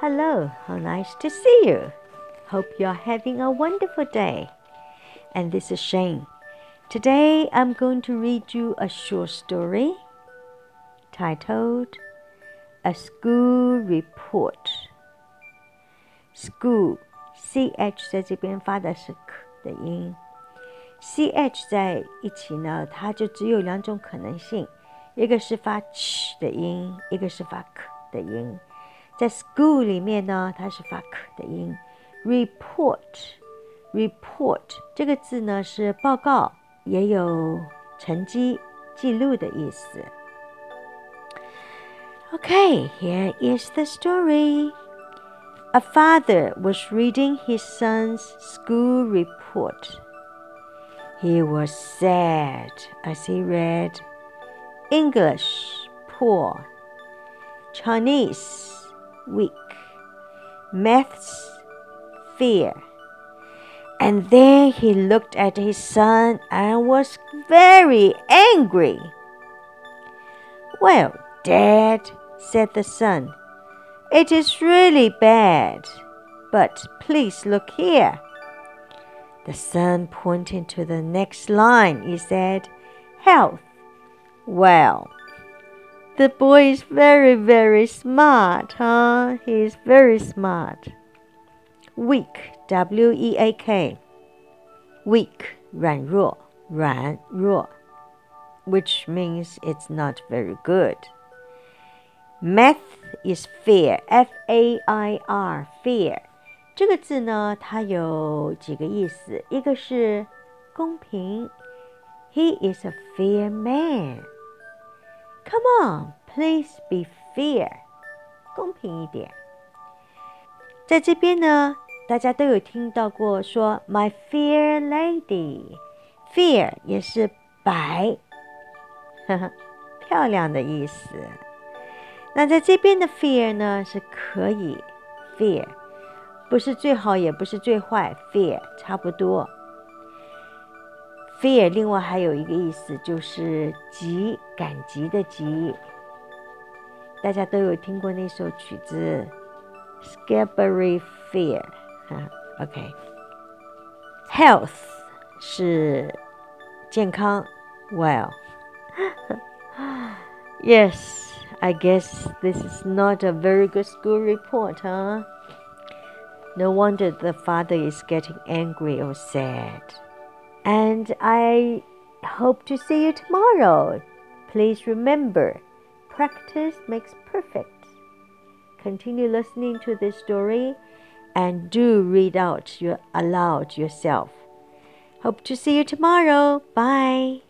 Hello, how nice to see you. Hope you're having a wonderful day. And this is Shane. Today I'm going to read you a short story titled A School Report. School C H 在这边发的是 k 的音，C H 在一起呢，它就只有两种可能性，一个是发 ch 的音，一个是发 k 的音。 在 school 里面呢，它是发 k 的音。report，report 这个字呢是报告，也有成绩记录的意思。Okay, here is the story. A father was reading his son's school report. He was sad as he read English, poor, Chinese, weak, maths, fear. And then he looked at his son and was very angry. Well, Dad, said the son, it is really bad. But please look here. The son pointed to the next line. He said, Health. Well, the boy is very, very smart, huh? He is very smart. Weak, W E A K. Weak, 软弱,软弱, which means it's not very good. Math is fear, F A I R, fear. 这个字呢，它有几个意思，一个是公平，He is a fair man. Come on, please be fair. 公平一点。在这边呢，大家都有听到过说 “My fair lady”，“fair” 也是白，呵呵，漂亮的意思。那在这边的 “fair” 呢，是可以，“fair” 不是最好，也不是最坏，“fair” 差不多。fear 另外还有一个意思就是急，赶集的急。大家都有听过那首曲子《Scarborough Fair》哈，OK。Health yes, I guess this is not a very good school report, huh? No wonder the father is getting angry or sad. And I hope to see you tomorrow. Please remember, practice makes perfect. Continue listening to this story and do read out your aloud yourself. Hope to see you tomorrow. Bye.